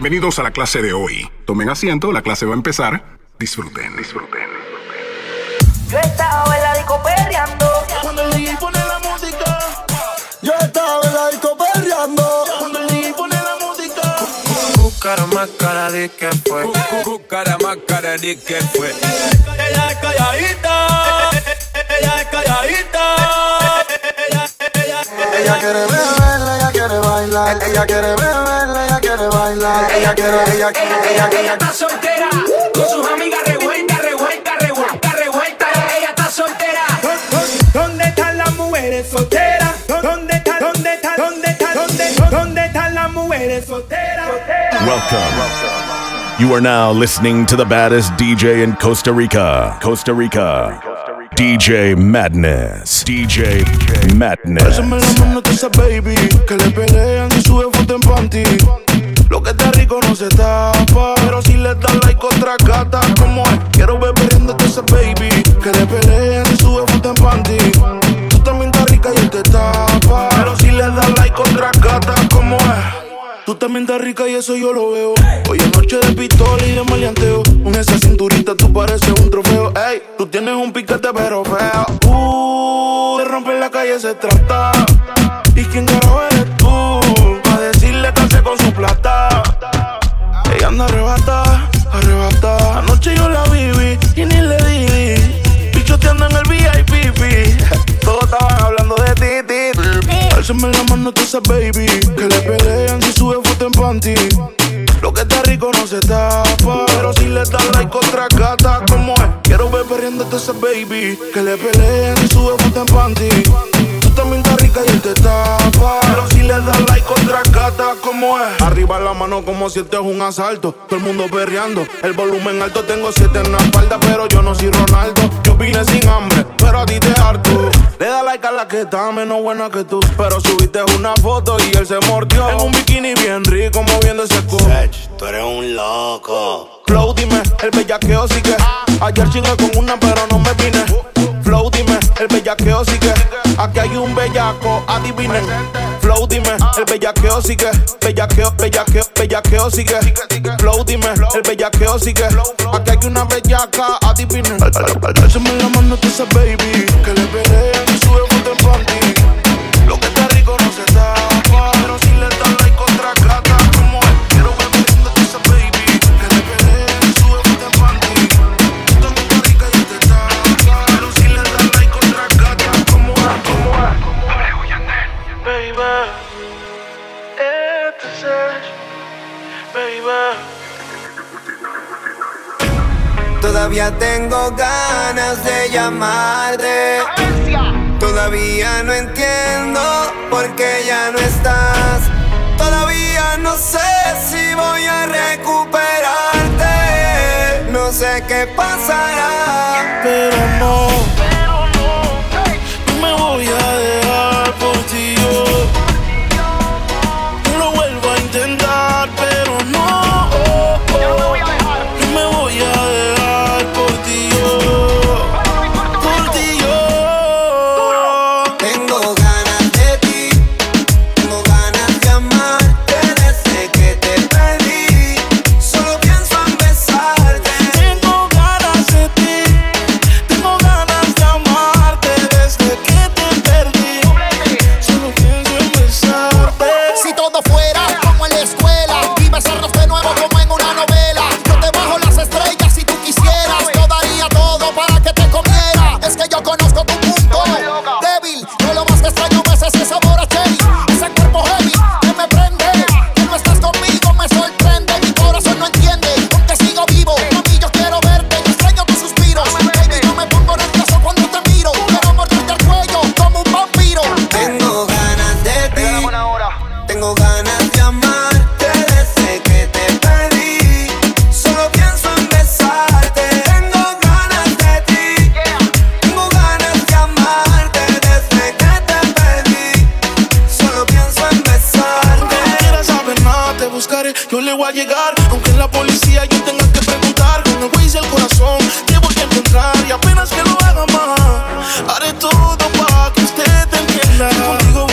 Bienvenidos a la clase de hoy. Tomen asiento, la clase va a empezar. Disfruten, disfruten. Yo estaba en la disco perreando. Cuando el DJ pone la música, Yo estaba en la disco perreando. cuando el DJ pone la música. Cara más cara de que fue. Cara más cara de que fue. Ella es calladita, ella es calladita. Ella, ella, Ella quiere beber, ella quiere bailar. Ella quiere beber, ella quiere bailar. Ella quiere, ella quiere, ella quiere. Ella está soltera. Con sus amigas revuelta, revuelta, revuelta, revuelta. Ella está soltera. ¿Dónde están las mujeres solteras? ¿Dónde están, dónde están, dónde están, dónde, dónde están las mujeres solteras? Welcome. You are now listening to the baddest DJ in Costa Rica. Costa Rica. DJ Madness. DJ Madness. Pásame la mano a esa baby que le pelean y sube foto en panty. Lo que está rico no se tapa, pero si le das like otra gata como también estás rica y eso yo lo veo. Hoy es noche de pistola y de maleanteo. Con esa cinturita tú pareces un trofeo. Ey, tú tienes un piquete pero feo. Uh, de romper la calle se trata. ¿Y quién carajo eres tú? Pa' decirle que hace con su plata. Ella anda arrebata, arrebata. Anoche yo la viví y ni le di. Pichoteando en el VIP. Todos estaban hablando de ti, ti. Álzame la mano a esa baby Que le pelean si sube en panty. Lo que está rico no se tapa Pero si le das like otra gata como es Quiero ver perdiendo a esa baby Que le pelean si sube foto en panty también estás rica y él te tapa. Pero si le das like otra gata como es Arriba la mano como si este es un asalto. Todo el mundo perreando. El volumen alto tengo siete en la espalda Pero yo no soy Ronaldo. Yo vine sin hambre Pero a ti te harto. Le da like a la que está menos buena que tú. Pero subiste una foto y él se mordió. En un bikini bien rico moviendo ese cu Tú eres un loco. Flow, dime, el bellaqueo sigue. Ayer chingué con una, pero no me vine. Flow, dime, el bellaqueo sigue. Un bellaco, adivinen. Flow, dime, el bellaqueo sigue. Bellaqueo, bellaqueo, bellaqueo sigue. Flow, dime, el bellaqueo sigue. Aquí hay una bellaca, adivinen. Álzame la mano esa baby. Ganas de llamarte. Todavía no entiendo por qué ya no estás. Todavía no sé si voy a recuperarte. No sé qué pasará. Pero no. Aunque la policía yo tenga que preguntar, con el y el corazón te voy a encontrar. Y apenas que lo haga más, haré todo para que usted te entienda.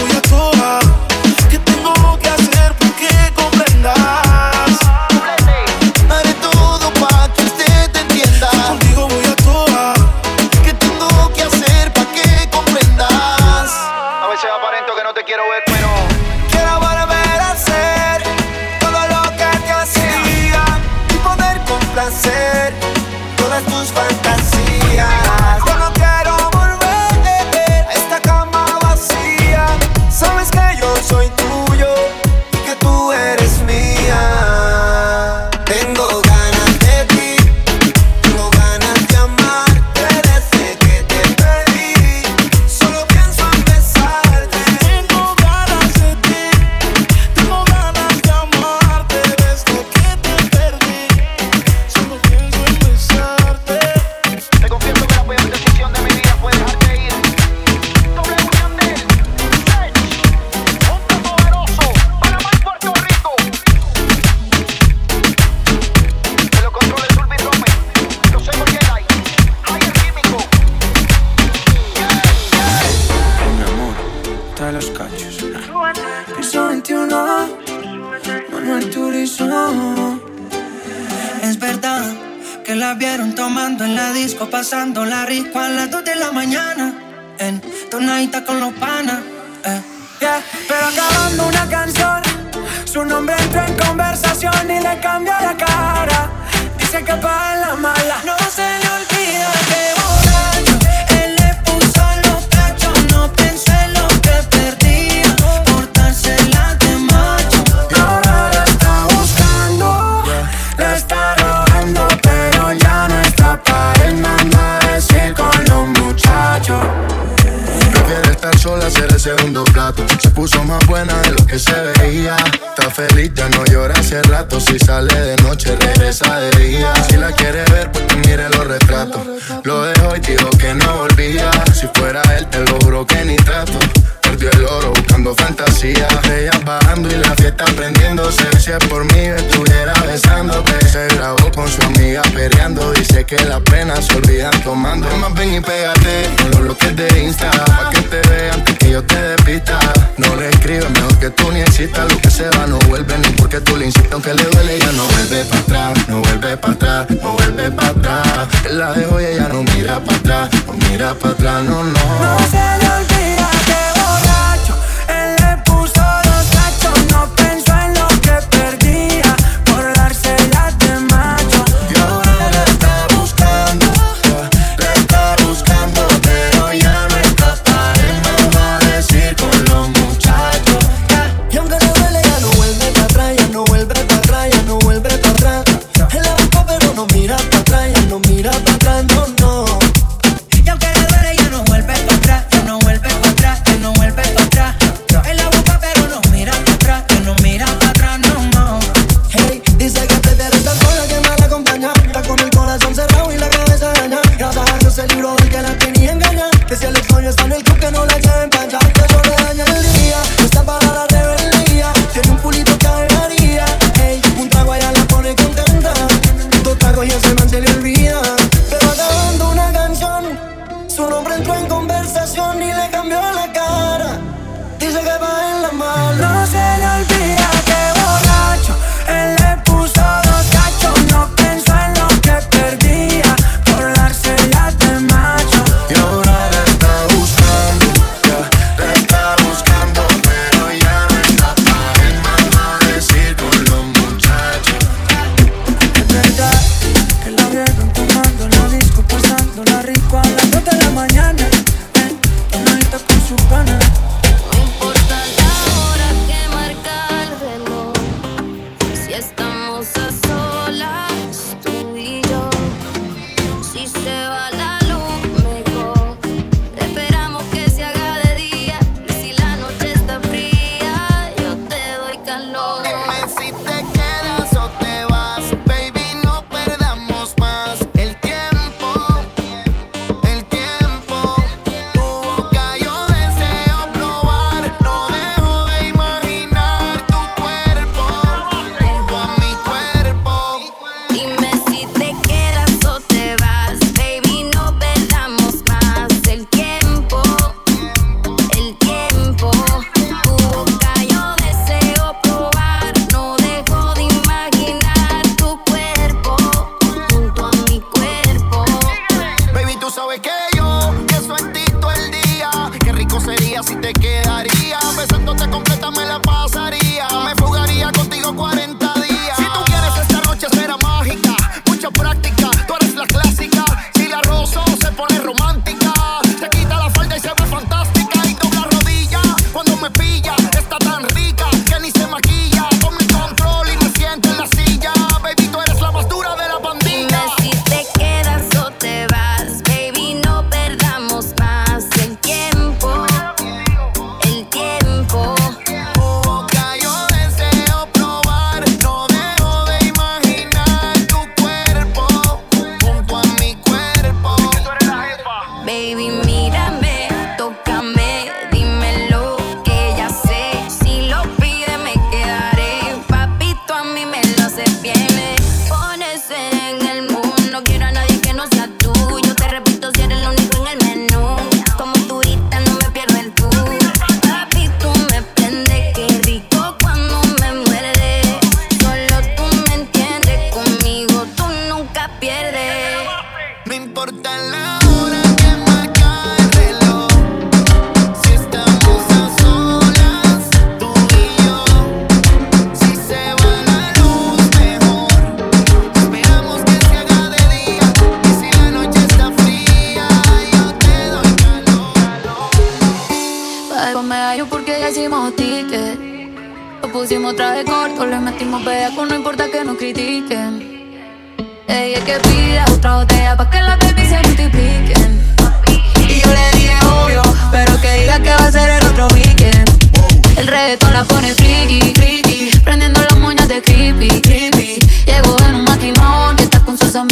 feliz, ya no llora hace rato. Si sale de noche, regresa de día. Si la quiere ver, pues que mire los retratos. Lo dejo y dijo que no volvía. Si fuera él, te lo juro que ni trato. Perdió el oro buscando fantasía. Ella bajando y la fiesta prendiéndose. Si es por mí, es amiga pereando. Dice que las penas se olvidan tomando. Más ven y pégate con los bloques de Insta. Pa' que te vean antes que yo te despista. No le escribes, mejor que tú ni existas. Lo que se va no vuelve ni porque tú le insistas. Aunque le duele, ya no vuelve para atrás. No vuelve para atrás, no vuelve para atrás. La dejo y ella no mira para atrás. No mira para atrás, no, no. No se le olvida.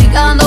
Está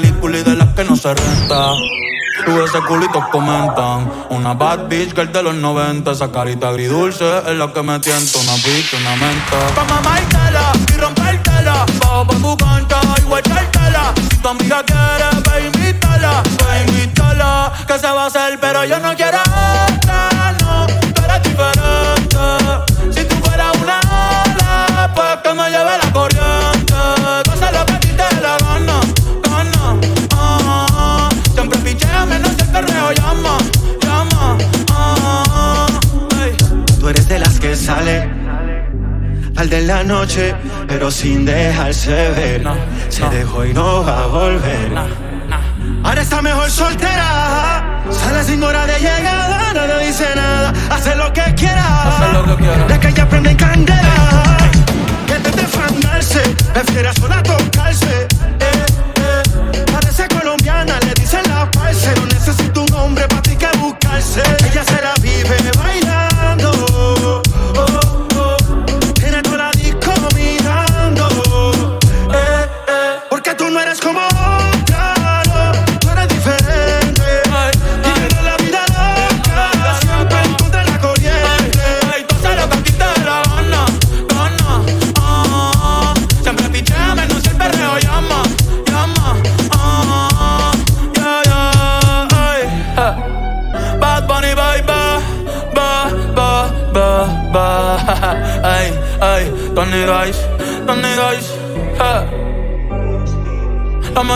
película y de las que no se renta. Tú ese culito comentan. Una bad bitch que el de los 90. Esa carita agridulce es la que me tienta. Una bitch, una menta. Pa' mamártela y rompértela. Bajo pa' tu cancha y guachártela. Si tu amiga quiere, ve invítala. Ve invítala. Que se va a hacer, pero yo no quiero. al de la noche, pero sin dejarse ver. Se dejó y no va a volver. Ahora está mejor soltera. Sale sin hora de llegada, no nadie dice nada. Hace lo que quiera. Lo que la prende candela. Y antes de fandarse, sola tocarse. Eh, eh. Parece colombiana,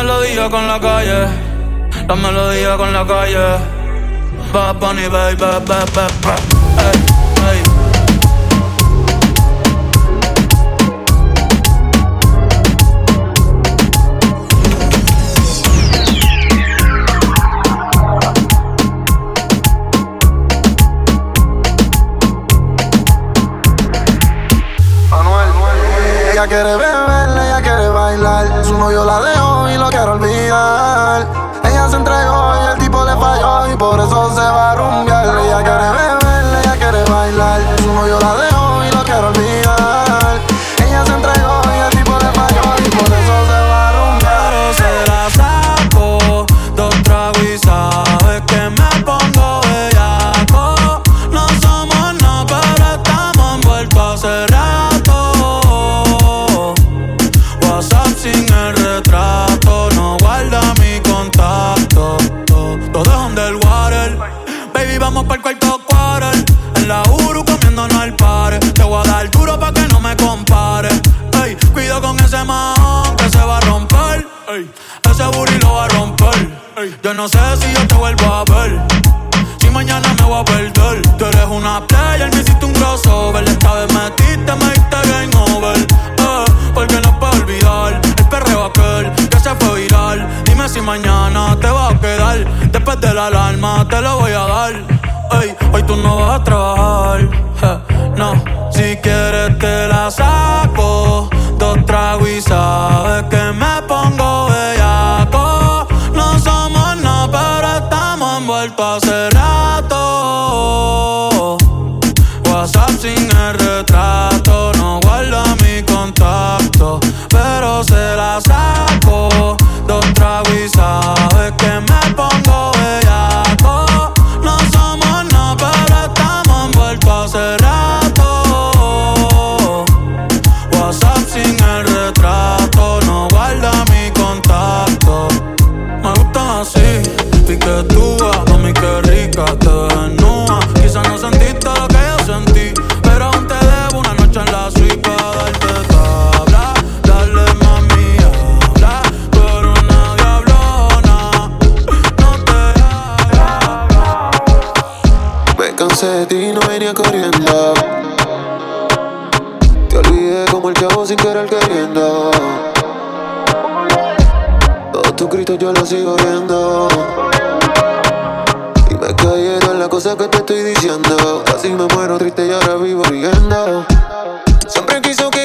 melodía con la calle, la melodía con la calle. Bad Bunny, baby, baby, baby, cansé de ti no venía corriendo. Te olvidé como el chavo sin querer queriendo. Todos tus gritos yo los sigo viendo. Y me cayeron las cosas que te estoy diciendo. Casi me muero triste y ahora vivo riendo. Siempre quiso que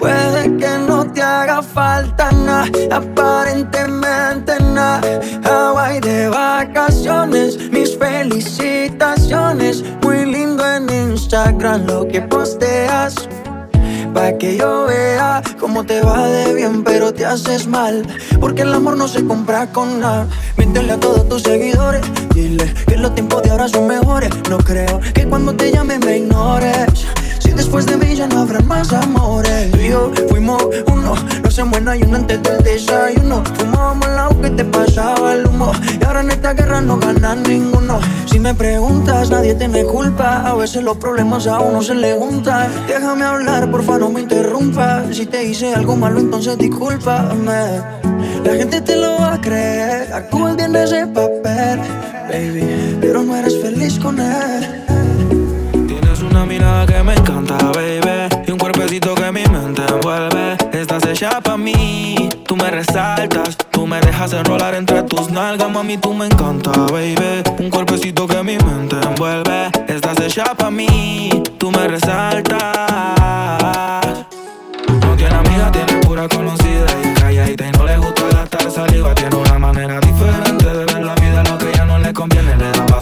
Puede que no te haga falta nada, aparentemente nada. Hawaii de vacaciones, mis felicitaciones. Muy lindo en Instagram lo que posteas. Pa' que yo vea cómo te va de bien, pero te haces mal. Porque el amor no se compra con nada. Míntele a todos tus seguidores. Dile que los tiempos de ahora son mejores. No creo que cuando te llame me ignores. Después de mí ya no habrá más amores. Tú y yo fuimos uno. No se muera y uno antes del desayuno. Fumábamos el agua que te pasaba el humo. Y ahora en esta guerra no gana ninguno. Si me preguntas, nadie tiene culpa. A veces los problemas a uno se le juntan. Déjame hablar, porfa, no me interrumpas. Si te hice algo malo, entonces discúlpame. La gente te lo va a creer. Actúas bien ese papel, baby. Pero no eres feliz con él. Que me encanta, baby. Y un cuerpecito que mi mente envuelve. Estás hecha pa' mí, tú me resaltas. Tú me dejas enrolar entre tus nalgas, mami, tú me encanta, baby. Un cuerpecito que mi mente envuelve. Estás hecha pa' mí, tú me resaltas. No tiene amiga, tiene pura conocida. Y calladita y no le gusta gastar saliva. Tiene una manera diferente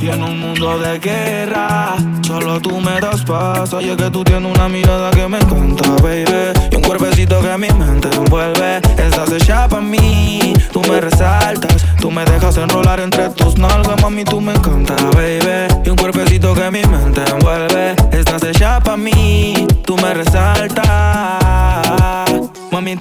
Y en un mundo de guerra, solo tú me das paz. Oye, que tú tienes una mirada que me encanta, baby. Y un cuerpecito que mi mente envuelve. Estás hecha pa' mí, tú me resaltas. Tú me dejas enrolar entre tus nalgas, mami, tú me encanta, baby.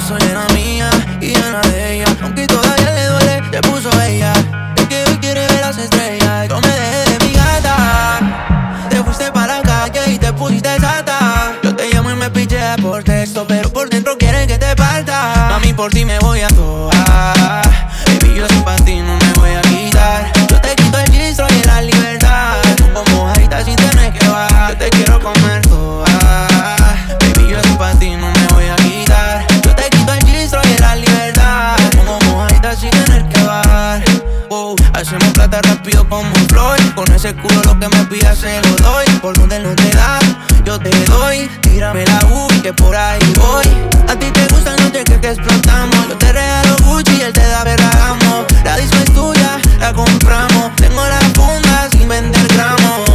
Yo soy era mía y era de ella. Aunque todavía le duele, te puso ella. Es que hoy quiere ver las estrellas. Yo me dejé de mi gata. Te fuiste para la calle y te pusiste sata. Yo te llamo y me pichea por texto, pero por dentro quieren que te parta. Mami, por ti me voy a toar. Plata rápido como un Floyd. Con ese culo lo que me pidas se lo doy. Por donde no te da, yo te doy. Tírame la U que por ahí voy. A ti te gusta la noche que explotamos. Yo te regalo Gucci y él te da Ferragamo. La disco es tuya, la compramos. Tengo la funda sin vender gramos.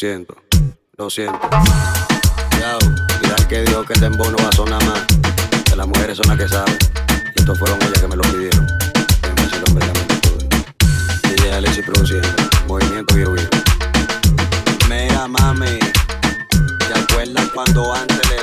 Siento, lo siento. Yao, mira que dijo que este embo no va a sonar más. Que las mujeres son las que saben. Y estos fueron ellas que me lo pidieron. El hombre pude. DJ Alexis produciendo, movimiento y huir. Mira, mami, ¿te acuerdas cuando antes le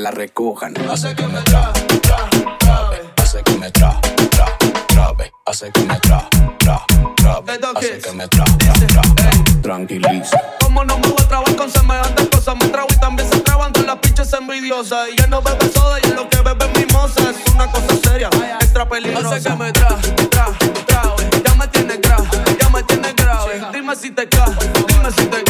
la recojan. Hace que me tra, tra, trabe, hace que me tra, tra, trabe, hace que me tra, tra, trabe, hace que me tra, tra, tra, tranquiliza. Como no me voy a trabar con semejantes cosas, me trago y también se traban con las pinches envidiosas. Y ya no bebe soda y lo que bebe es mimosa. Es una cosa seria, extra peligrosa. Hace que me tra, tra, trabe, ya me tienes grave, ya me tienes grave. Dime si te cae, dime si te cabe.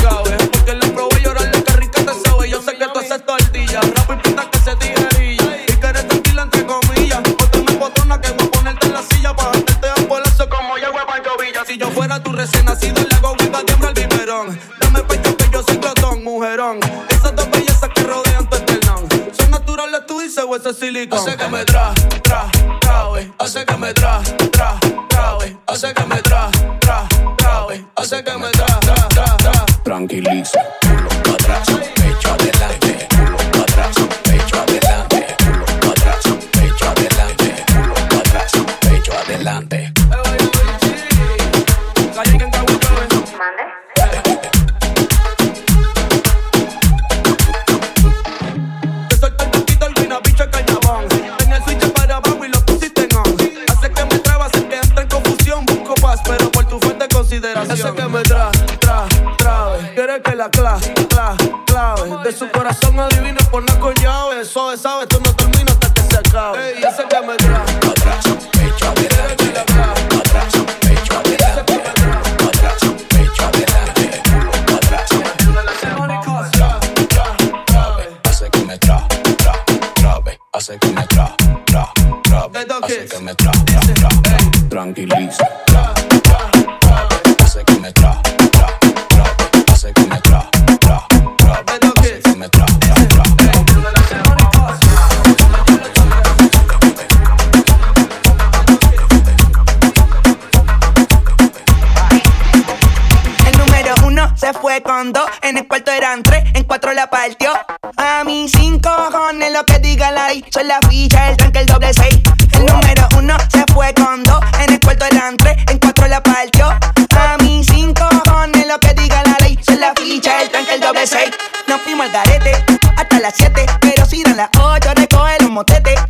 partió. A mis cinco cojones lo que diga la ley Son la ficha, el tanque, el doble seis. El número uno se fue con dos. En el cuarto eran tres, en cuatro la partió. A mis cinco cojones lo que diga la ley. Son la ficha, el tanque, el doble seis. Nos fuimos al garete hasta las siete. Pero si dan las ocho, recoge los motetes.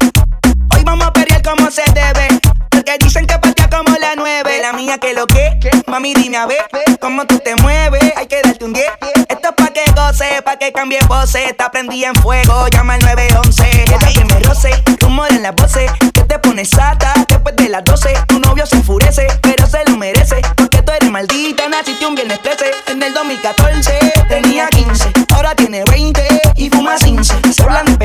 Hoy vamos a pelear como se debe. Porque dicen que partió como la nueve. La mía que lo que, mami dime a ver. Cómo tú te mueves, hay que darte un diez. Que goce, pa' que cambie pose. Está prendida en fuego, llama al 911. Deja que me roce, rumor en las voces. Que te pones sata después de las 12. Tu novio se enfurece, pero se lo merece. Porque tú eres maldita, naciste un viernes 13. En el 2014 tenía 15, ahora tiene 20 y fuma 15. Se hablan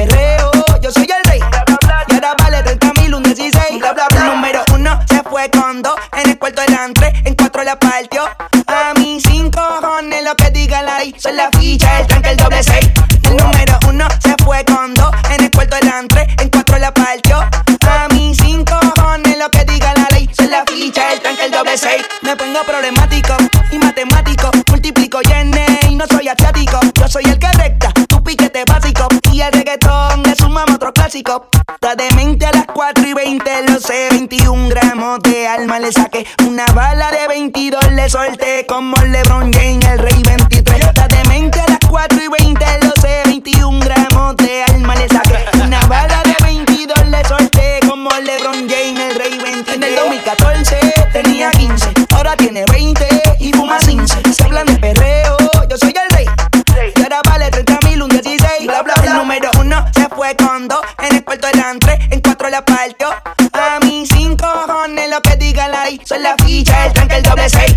psicópata de mente a las 4 y 20 lo sé. 21 gramos de alma le saqué. Una bala de 22 le solté. Como LeBron James el rey 23 se fue con dos. En el cuarto eran tres, en cuatro la partió. A mí cinco cojones, lo que diga la. Son la ficha, el tanque, el doble seis.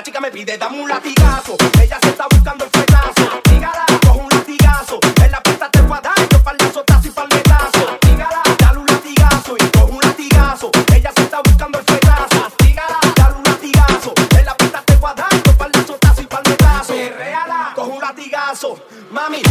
la chica me pide, dame un latigazo. Ella se está buscando el fuetazo. Dígala, coge un latigazo. En la pista te voy dar, yo para azotazo y para el metazo. Dígala, dale un latigazo y coge un latigazo. Ella se está buscando el fuetazo. Dígala, dale un latigazo. En la pista te voy dar, yo para azotazo y para el metazo. Perreala, un latigazo. Mami,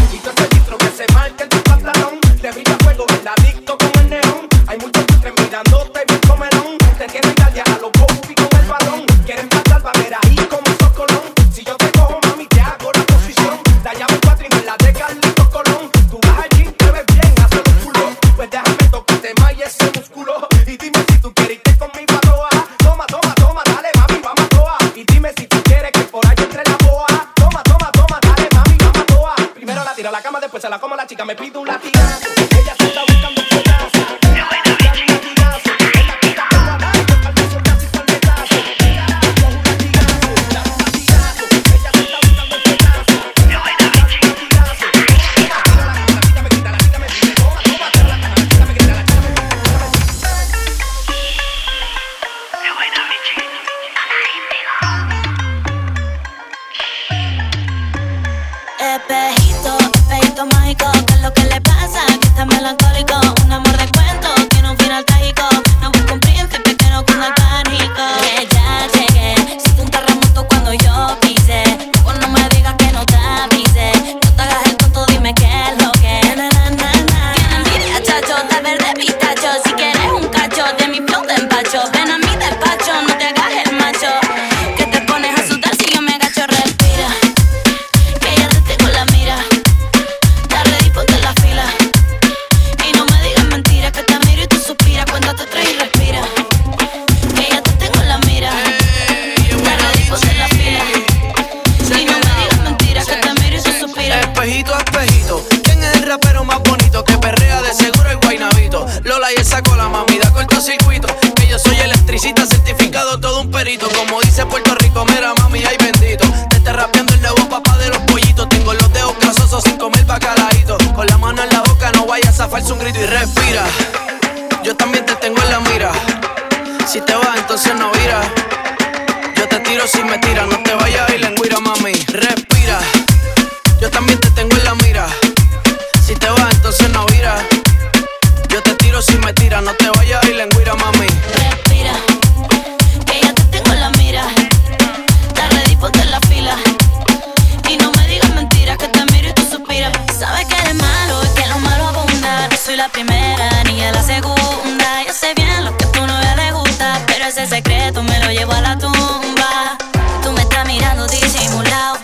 primera ni a la segunda. Yo sé bien lo que a tu novia le gusta, pero ese secreto me lo llevo a la tumba. Tú me estás mirando disimulado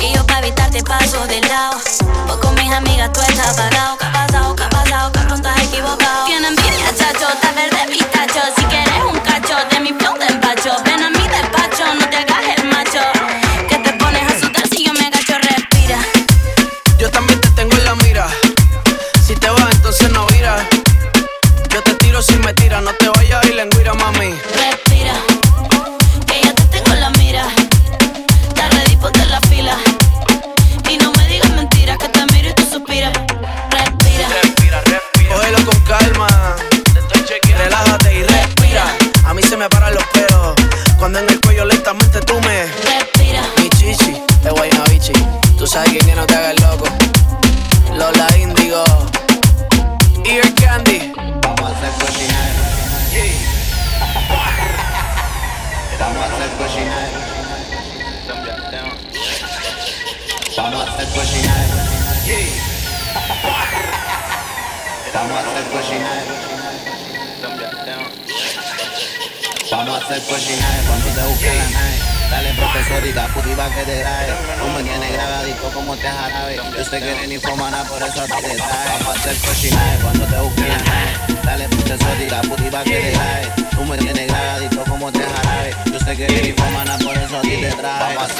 y yo para evitarte paso de lado. Vos con mis amigas tú estás apagado,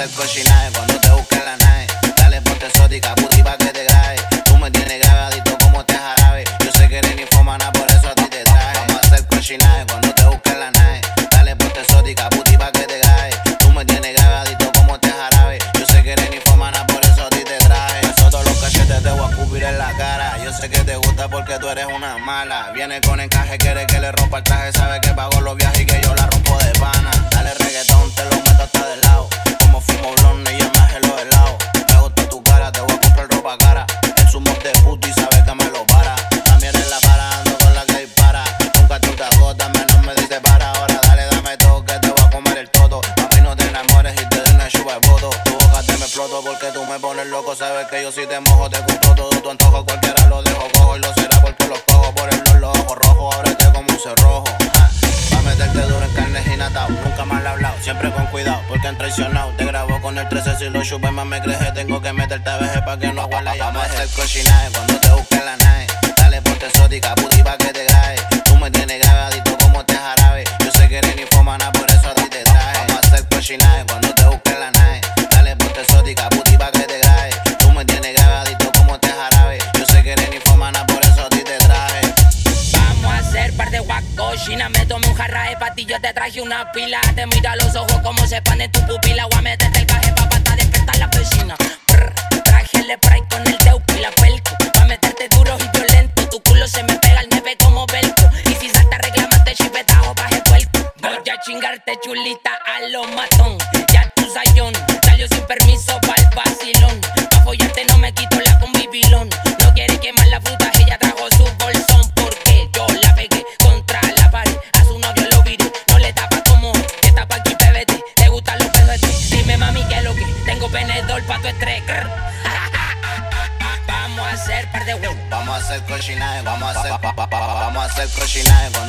cause she lying Superman me creje, tengo que meterte a veje pa' que no huela. Vamos a hacer cochinaje palo matón. Ya tu sayón salió sin permiso pa'l vacilón. Pa' follarte no me quito la combi pilón. No quiere quemar la fruta, ella trajo su bolsón. Porque yo la pegué contra la pared. A su novio lo viré, no le tapa como te tapa aquí, bebete. Te gustan los PDT. Dime mami que lo que tengo venedor pa' tu estrés. Vamos a hacer par de huevos. Vamos a hacer cochinaje, vamos a hacer, vamos a hacer cochinaje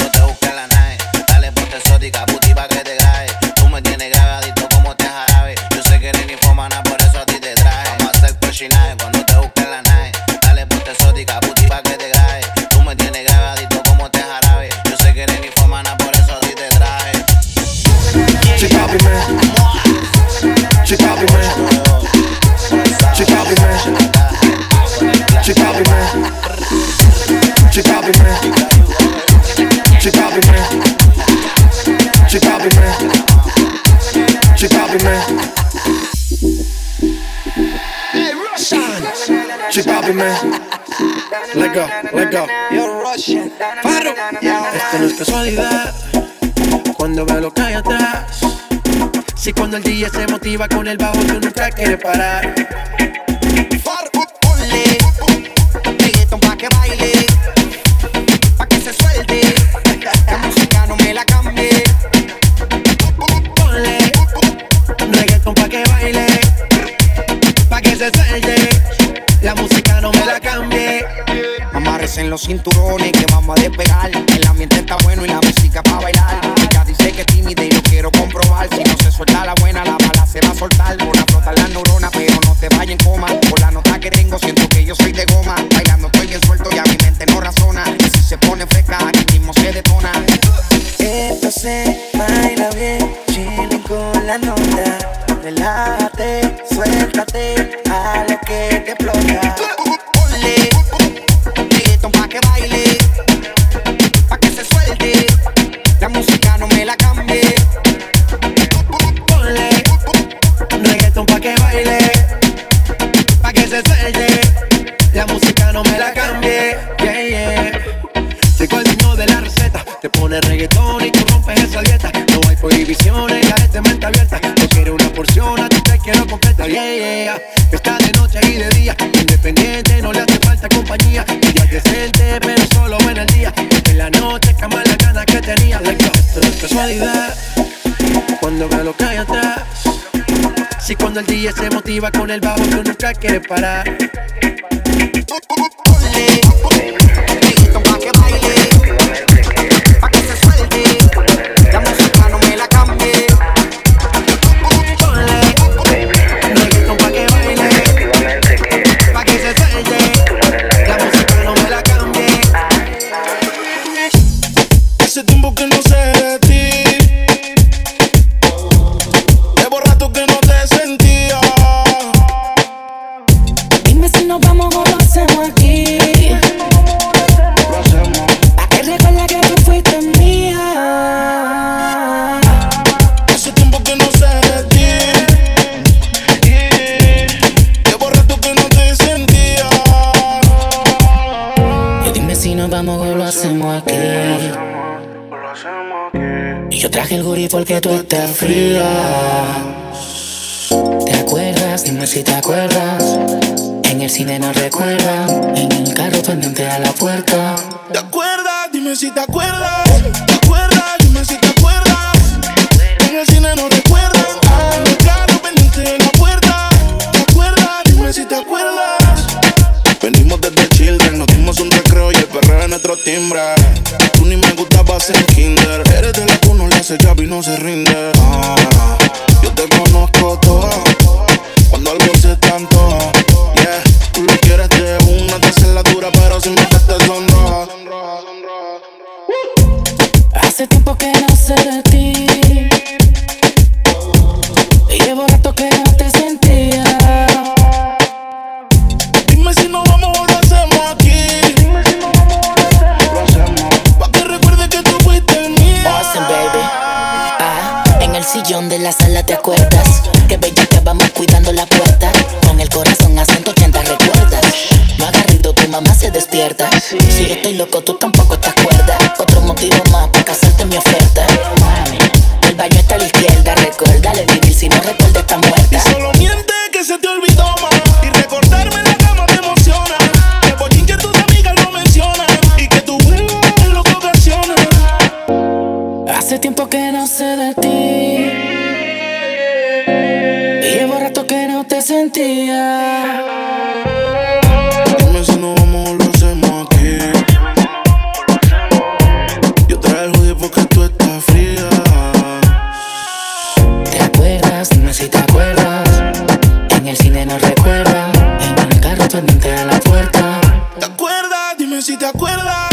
She poppin', man. Let go. You're Russian. Esto no es casualidad. Cuando veo lo que hay atrás. Si cuando el día se motiva con el bajo, tú nunca quieres parar. cinturones que vamos a despegar. El ambiente DJ se motiva con el bajo, yo nunca quiere parar. que tú estás fría. ¿Te acuerdas? Dime si te acuerdas. En el cine no recuerda. En el carro pendiente a la puerta. ¿Te acuerdas? Dime si te acuerdas. ¿Te acuerdas? Dime si te acuerdas. En el cine no recuerda. Ah, en el carro pendiente a la puerta. ¿Te acuerdas? Dime si te acuerdas. nuestro timbre. Tú ni me gustabas en kinder. Eres de la que uno le hace llave y no se rinde. Ah, yo te conozco toda. Cuando algo se tanto, yeah. Tú lo quieres de una, te haces la dura, pero sin meterte sonroja. Hace tiempo que no sé de ti. te acuerdas. Que bella que vamos cuidando la puerta. Con el corazón a 180 recuerdas. No agarrito, tu mamá se despierta. Si yo estoy loco, tú tampoco te acuerdas. Otro motivo más para casarte mi oferta. Dime si no vamos o lo hacemos aquí. Yo traje el judío porque tú estás fría. ¿Te acuerdas? Dime si te acuerdas. En el cine nos recuerda. En el carro pendiente a la puerta. ¿Te acuerdas? Dime si te acuerdas.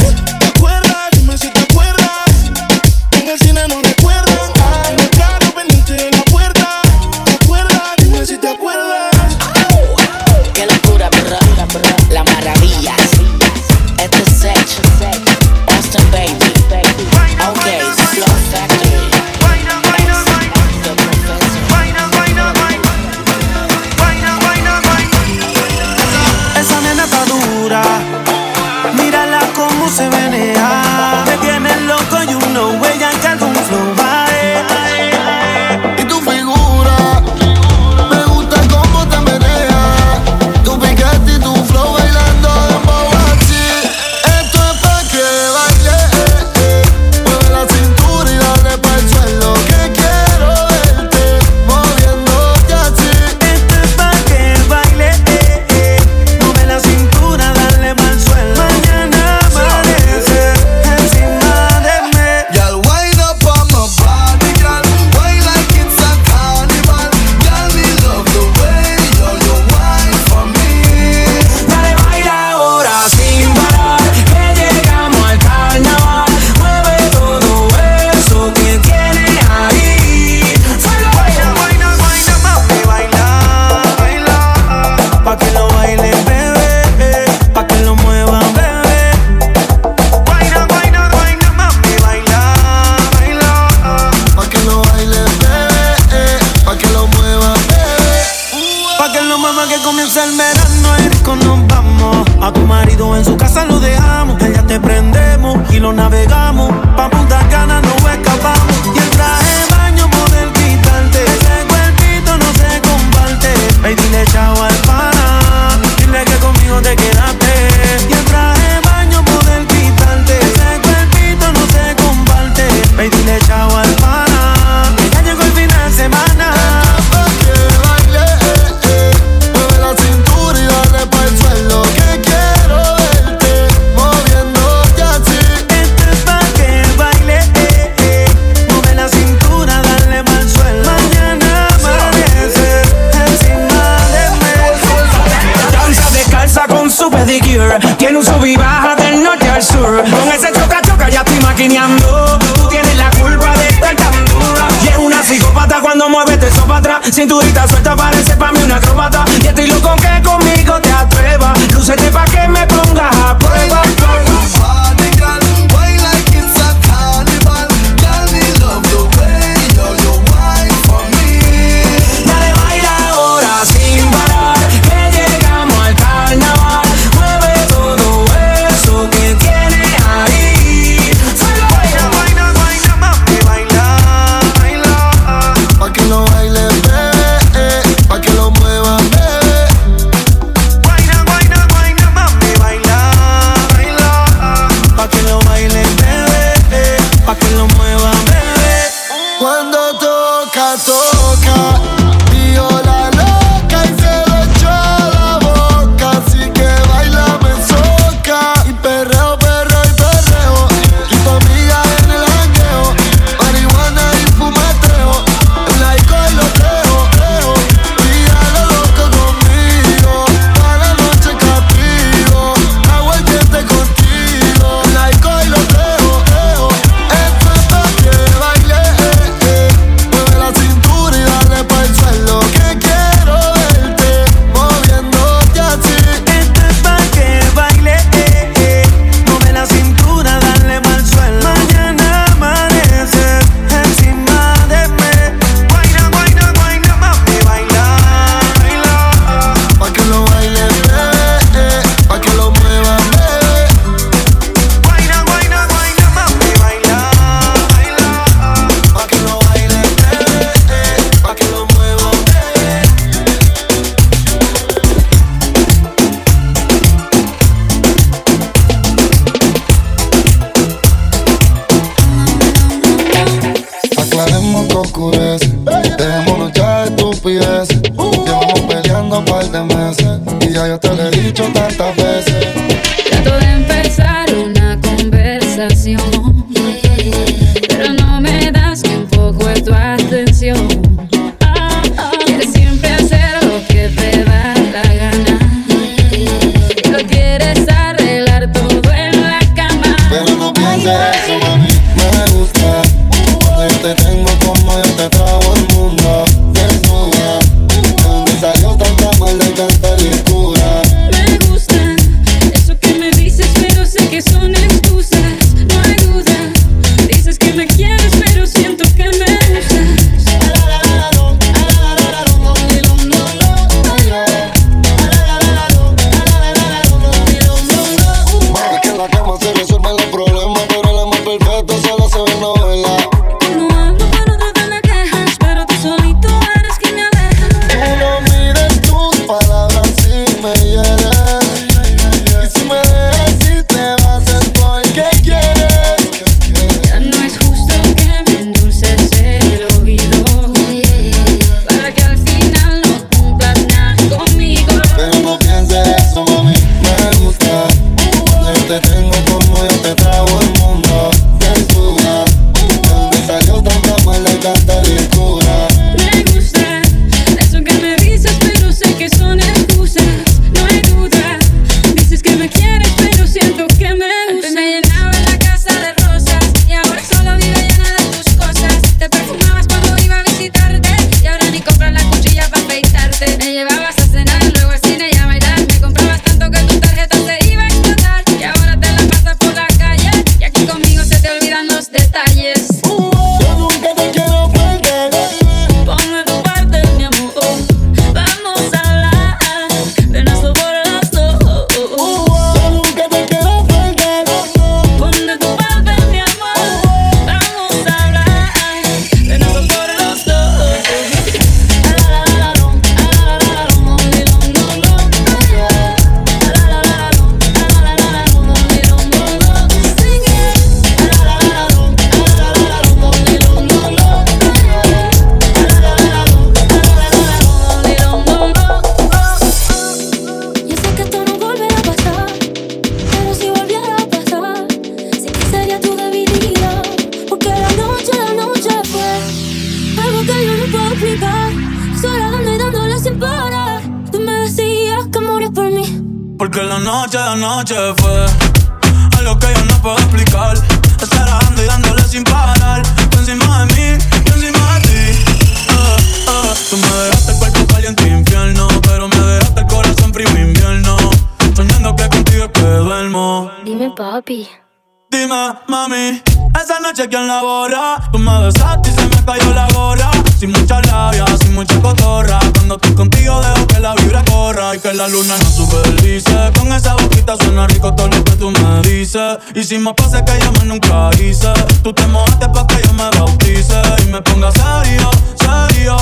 la luna no supervise. Con esa boquita suena rico todo lo que tú me dices. Y si me pasa que yo me nunca hice, tú te mojaste pa' que yo me bautice. Y me ponga serio, serio.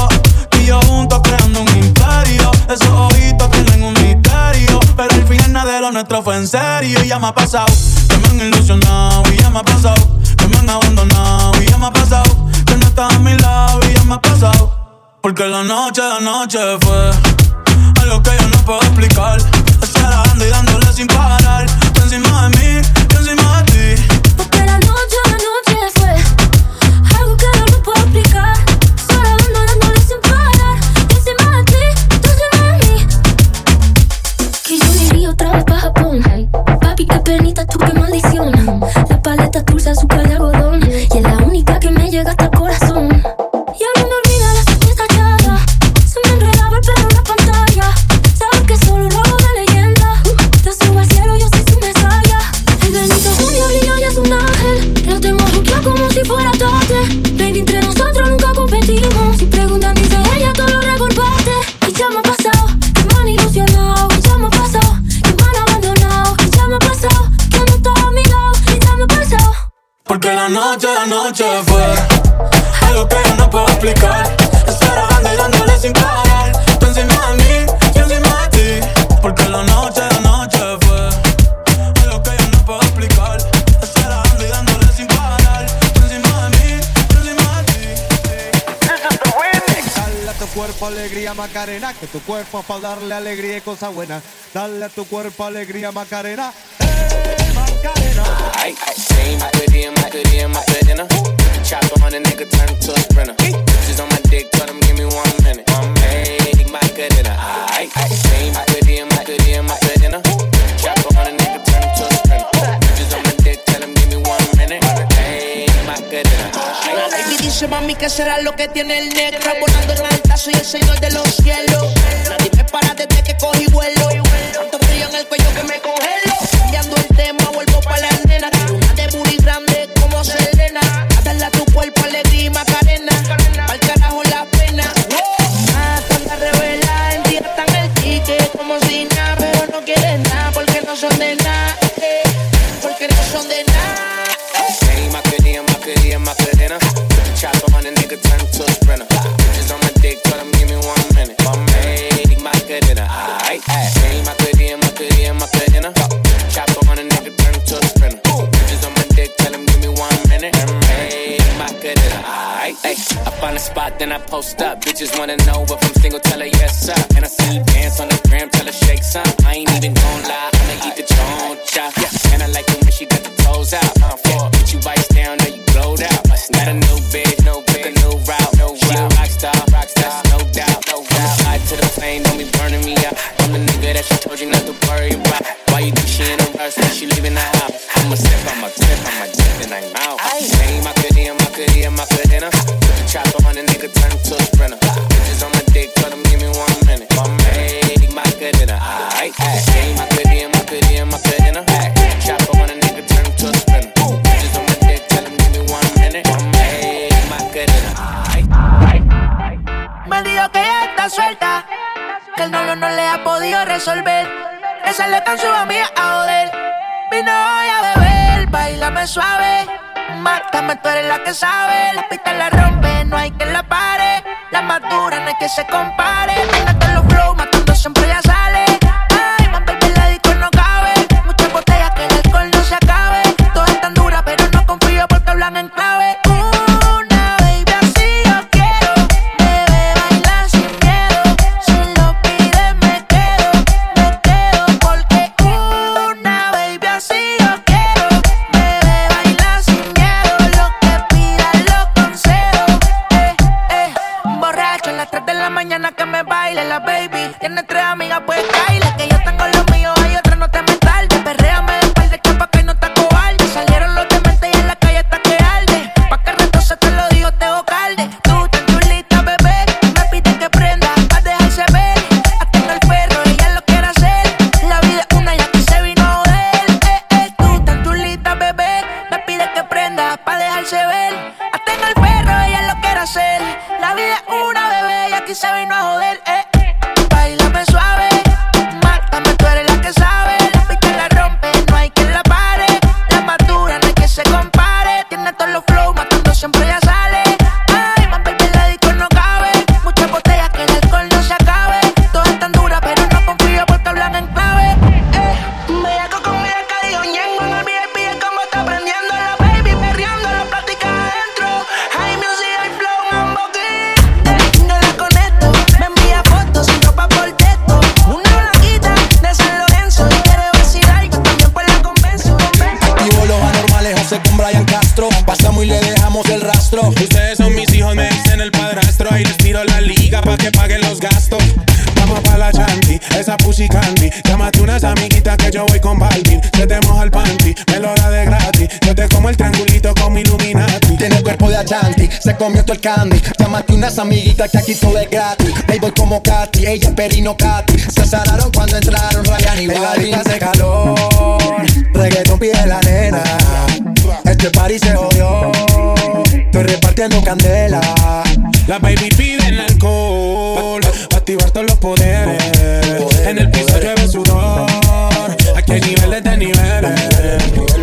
Y yo juntos creando un imperio. Esos ojitos tienen un misterio. Pero el fin de lo nuestro fue en serio. Y ya me ha pasado que me han ilusionado. Y ya me ha pasado que me han abandonado. Y ya me ha pasado que no estás a mi lado. Y ya me ha pasado. Porque la noche, la noche fue lo que yo no puedo explicar. Estar dando y dándole sin parar. Tú encima de mí, yo encima de ti. Porque la noche, la noche fue algo que yo no puedo explicar. Estar dando y dándole sin parar. Tú encima de ti, tú encima de mí. Que yo iría otra vez para Japón. Papi, qué penita, tú qué maldición. La paleta dulce, azúcar y algodón. Y es la única que me llega hasta Porque la noche, la noche fue algo que yo no puedo explicar. Estar y dándole sin parar. Tú encima de mí, yo encima de ti. Porque la noche, la noche fue algo que yo no puedo explicar. Estar y dándole sin parar. Tú encima de mí, yo encima de ti. This is the. Dale a tu cuerpo alegría, Macarena. Que tu cuerpo es para darle alegría y cosas buenas. Dale a tu cuerpo alegría, Macarena. Hey, On a nigga, turn him to a sprinter. Bitches on my dick, tell him give me one minute. On a nigga, turn him to a sprinter. Bitches on my dick, tell him give me one minute. Hey, dice mami que será lo que tiene el negro Volando en alta soy el señor de los cielos Nadie me para desde que cogí vuelo Tanto frío en el cuello que me congelo my car. se compara. dejarse ver. Hasta en el perro ella lo quiere hacer. La vida es una bebé y aquí se vino a joder. candy. Llámate unas amiguitas que aquí todo es gratis. Playboy como Katy, ella es Perino Katy. Se sanaron cuando entraron Ryan y Wally. hace calor, reggaeton pide la nena. Este party se jodió, estoy repartiendo candela. La baby piden alcohol, pa activar todos los poderes. Poder, en el piso poder. llueve sudor, aquí hay niveles de niveles.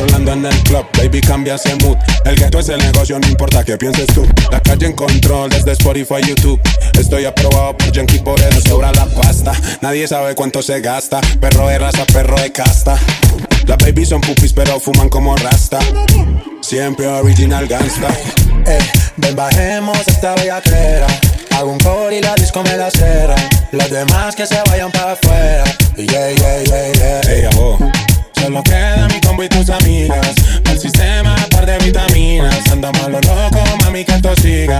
Rolando en el club, baby cambia ese mood. El gueto es el negocio, no importa que pienses tú. La calle en control desde Spotify, YouTube. Estoy aprobado por Yankee, por eso sobra la pasta. Nadie sabe cuánto se gasta Perro de raza, perro de casta. Las baby son pupis pero fuman como rasta. Siempre original gangsta. Eh, ven bajemos esta bellaquera. Hago un core y la disco me la cera. Los demás que se vayan para afuera. Yeah, yeah, yeah, yeah. Ella, oh abo. Solo queda mi combo y tus amigas. Al sistema, par de vitaminas. Andamos a lo loco, mami, que esto siga.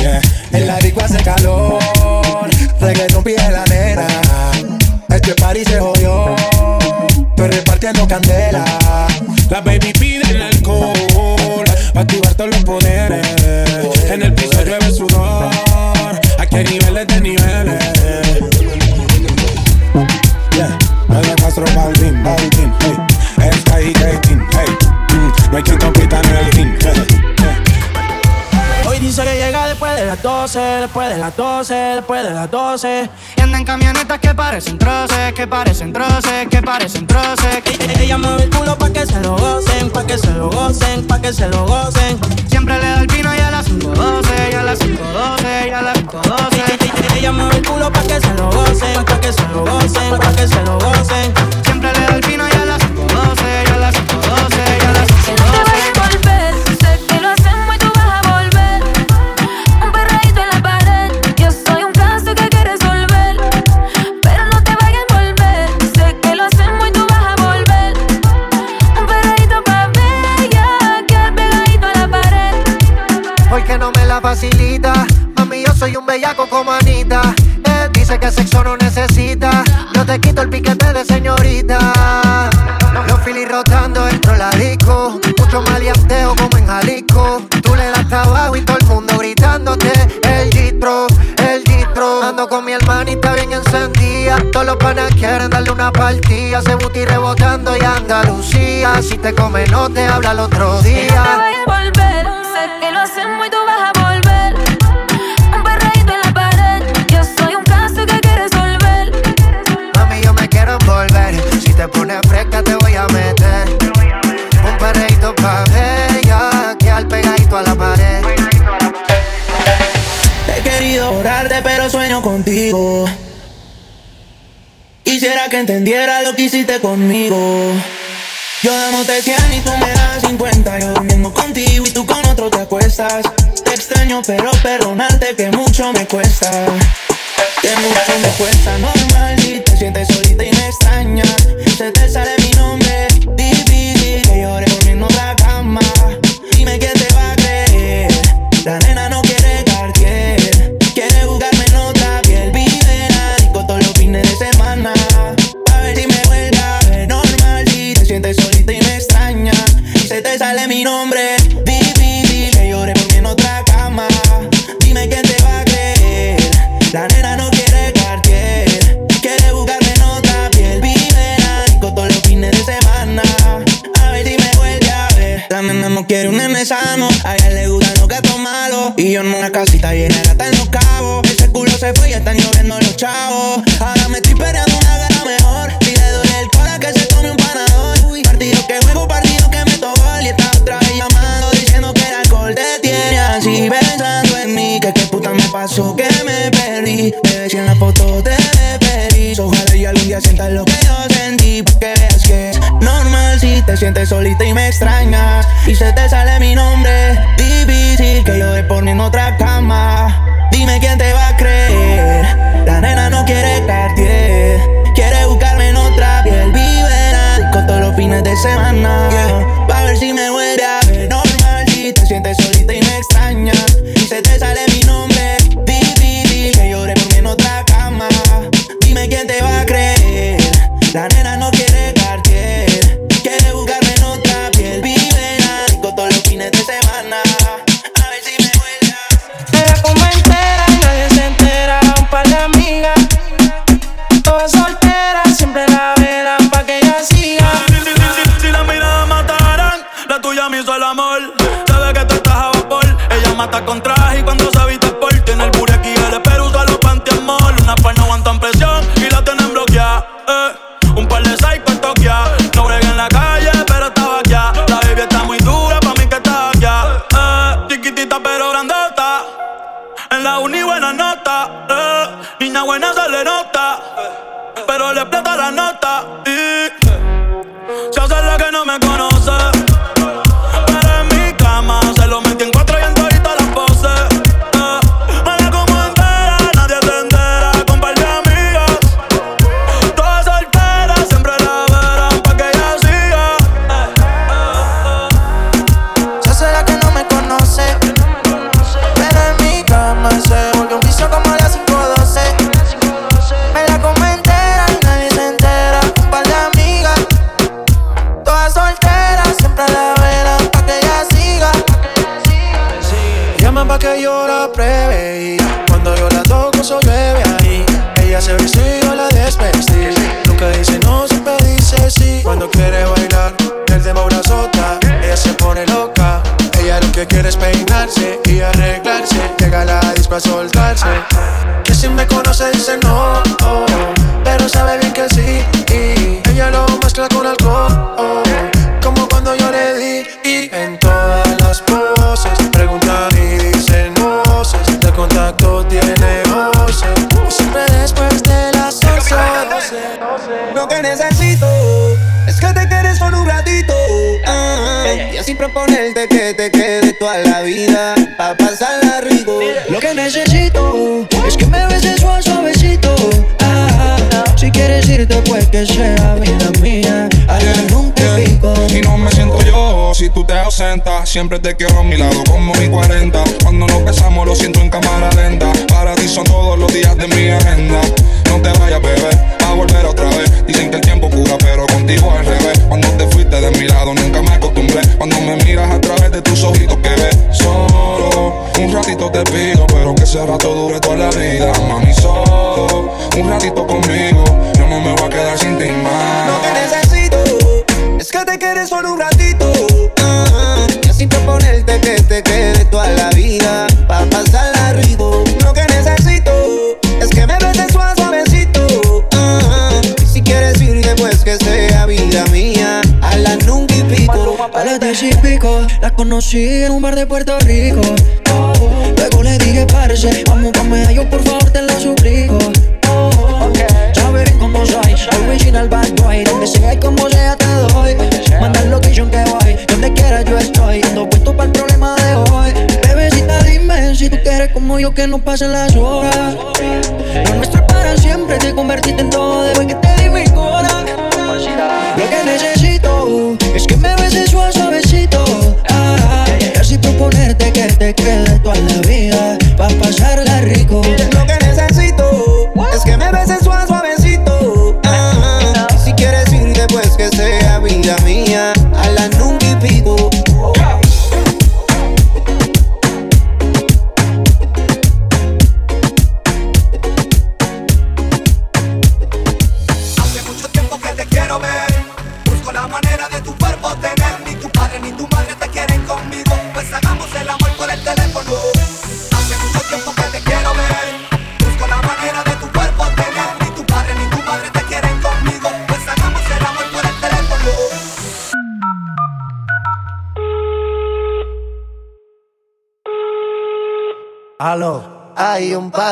Yeah. En la disco hace calor, reggaeton pide la nena. Este party se jodió, estoy repartiendo candela. La baby pide el alcohol, pa' activar todos los poderes. En el piso llueve sudor, aquí hay niveles de niveles. 12, después de las 12, después de las 12. Y anda en camionetas que parecen troces, que parecen troces, que parecen troces. Ella, ella mueve el culo pa' que se lo gocen, pa' que se lo gocen, pa' que se lo gocen. Siempre le da el pino y a las 5.12, y a las 5.12, y a las 5.12. Ella mueve el culo pa' que se lo gocen, pa' que se lo gocen, pa' que se lo gocen. Siempre le da el pino y a las 5.12, y a las 5.12, y a las 5.12. facilita. Mami, yo soy un bellaco como Anita. Eh, dice que sexo no necesita. Yo te quito el piquete de señorita. Los filis rotando dentro de la disco. Mucho maleanteo como en Jalisco. Tú le das trabajo y todo el mundo gritándote. El gistro, el gistro. Ando con mi hermanita bien encendida. Todos los panas quieren darle una partida. Se buti rebotando y Andalucía. Si te come, no te habla el otro día. Te pones fresca, te voy a meter. Un perreíto pa' bella, que al pegadito a la pared. He querido orarte, pero sueño contigo. Quisiera que entendiera lo que hiciste conmigo. Yo dándote 100 y tú me das 50. Yo durmiendo contigo y tú con otro te acuestas. Te extraño, pero perdonarte que mucho me cuesta. Que mucho me cuesta, normal. Si te sientes solita y me extraña. Se te sale mi nombre. Difícil que llore en otra cama. Dime quién te va a creer. La nena no quiere Cartier. Quiere jugarme en otra piel. Vive en la disco todos los fines de semana. A ver si me vuelve a ver normal. Si te sientes solita y me extraña. Y se te sale mi nombre. Solita y me extrañas. Y se te sale Siempre te quiero a mi lado como mi 40. Cuando nos besamos lo siento en cámara lenta. Para ti son todos los días de mi agenda. No te vayas, bebé, a volver otra vez. Dicen que el tiempo cura, pero contigo al revés. Cuando te fuiste de mi lado nunca me acostumbré. Cuando me miras a través de tus ojitos que ves solo. Un ratito te pido, pero que ese rato dure toda la vida. Mami, solo un ratito conmigo. Yo no me voy a quedar sin ti más. Lo que necesito es que te quedes solo un ratito proponerte que te quede toda la vida. Pa' pasarla rico. Lo que necesito es que me beses suave, suavecito. ah, y si quieres irte, pues que sea vida mía. A la nunca y pico. A las diez y pico, la conocí en un bar de Puerto Rico. Luego le dije, parce, vamos pa' yo por favor te lo suplico. Sabe bien cómo soy, original bad boy. Donde sea y como sea te doy. Manda el location que voy, donde quiera yo yo que no pasen las horas. Lo nuestro es para siempre, te convertiste en todo después que te di mi corazón. Lo que necesito es que me beses suave, suavecito. Ah, y así proponerte que te quede toda la vida. Pa' pasarla rico.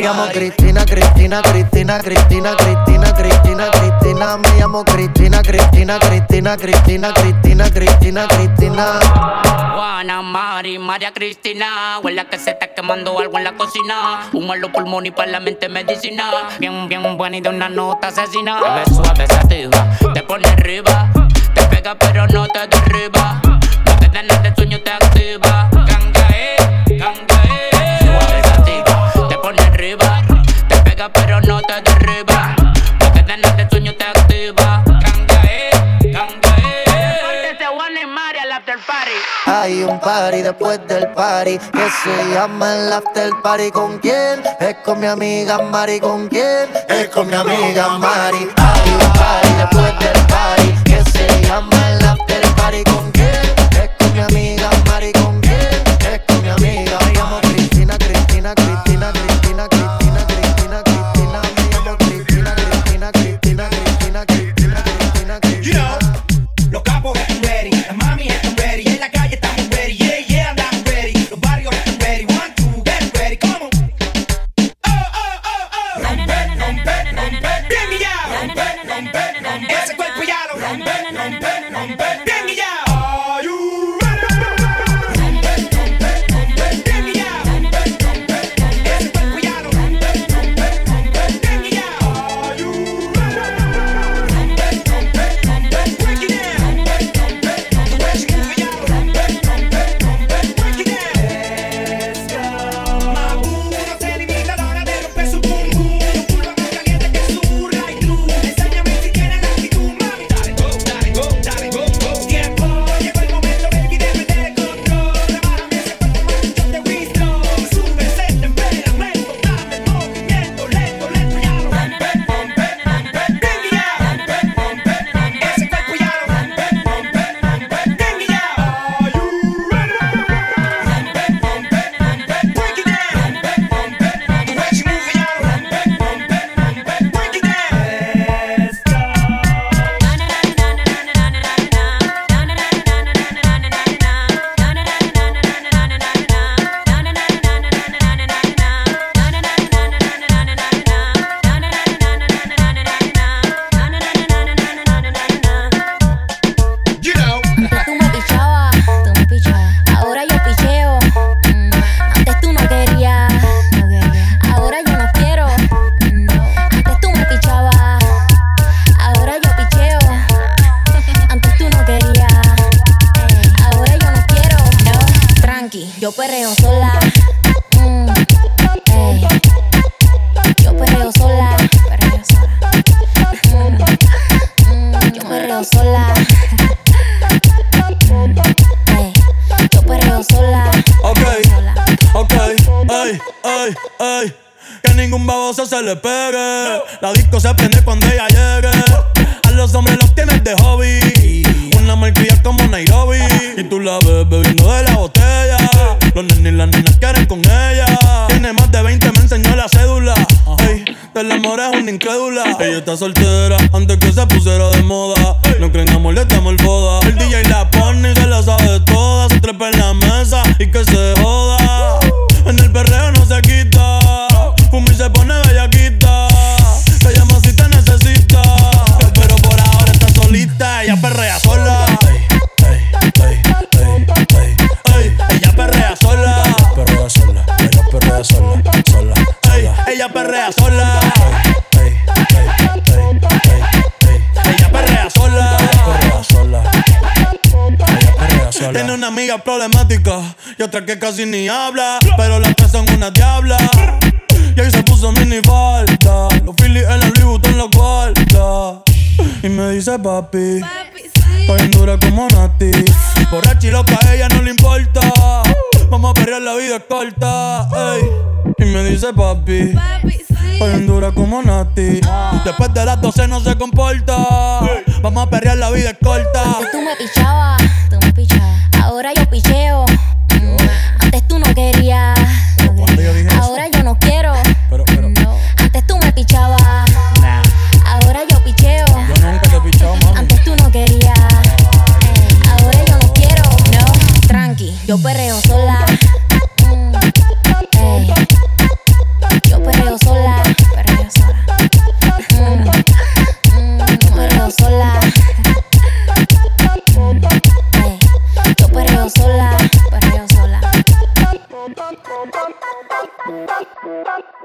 llamo Cristina, Cristina, Cristina, Cristina, Cristina, Cristina, Cristina. Me llamo Cristina, Cristina, Cristina, Cristina, Cristina, Cristina, Cristina. Juana, Mari, María Cristina. Huele a que se está quemando algo en la cocina. Humo en los pulmones y para la mente medicina. Bien, bien buena y de una nota asesina. Ves suave, sativa, te pone arriba. Te pega pero no te derriba. No te da nada de sueño, te activa. Ganga, eh, ganga, party después del party que se llama el after party. ¿Con quién? Es con mi amiga Mari. ¿Con quién? Es con mi amiga Mari. Party después del party yo perreo sola. Mm, ey. Yo perreo sola. Perreo sola. Mm, mm, yo perreo sola. Ey, yo perreo sola. Ok, ok, ay, ay, ay. Que ningún baboso se le pegue. La disco se prende cuando ella llegue. A los hombres los tienes de hobby. Una marquilla como Nairobi. Y tú la ves bebiendo de la botella. Los nenes y las nenas quieren con ella. Tiene más de 20, me enseñó la cédula. Ey, del amor es una incrédula. Ella está soltera antes que se pusiera de moda. No creen amor, le estamos el foda. El DJ la pone y se la sabe toda. Se trepa en la mesa y que se joda. En el perreo no se quita. Fumi se pone ella perrea sola. Ella perrea sola. Tiene una amiga problemática y otra que casi ni habla. Pero las tres son una diabla. Y ahí se puso mini falta. Los Phillies en la Louis en la cuarta. Y me dice papi. Dura como Nati. Borracha y loca, a ella no le importa. Vamos a perrear, la vida es corta. ey. Y me dice papi. Estoy en dura como Nati. Después de las 12 no se comporta. Vamos a perrear, la vida es corta. Antes tú me pichabas, tú me pichabas. Ahora yo picheo. Perreo sola.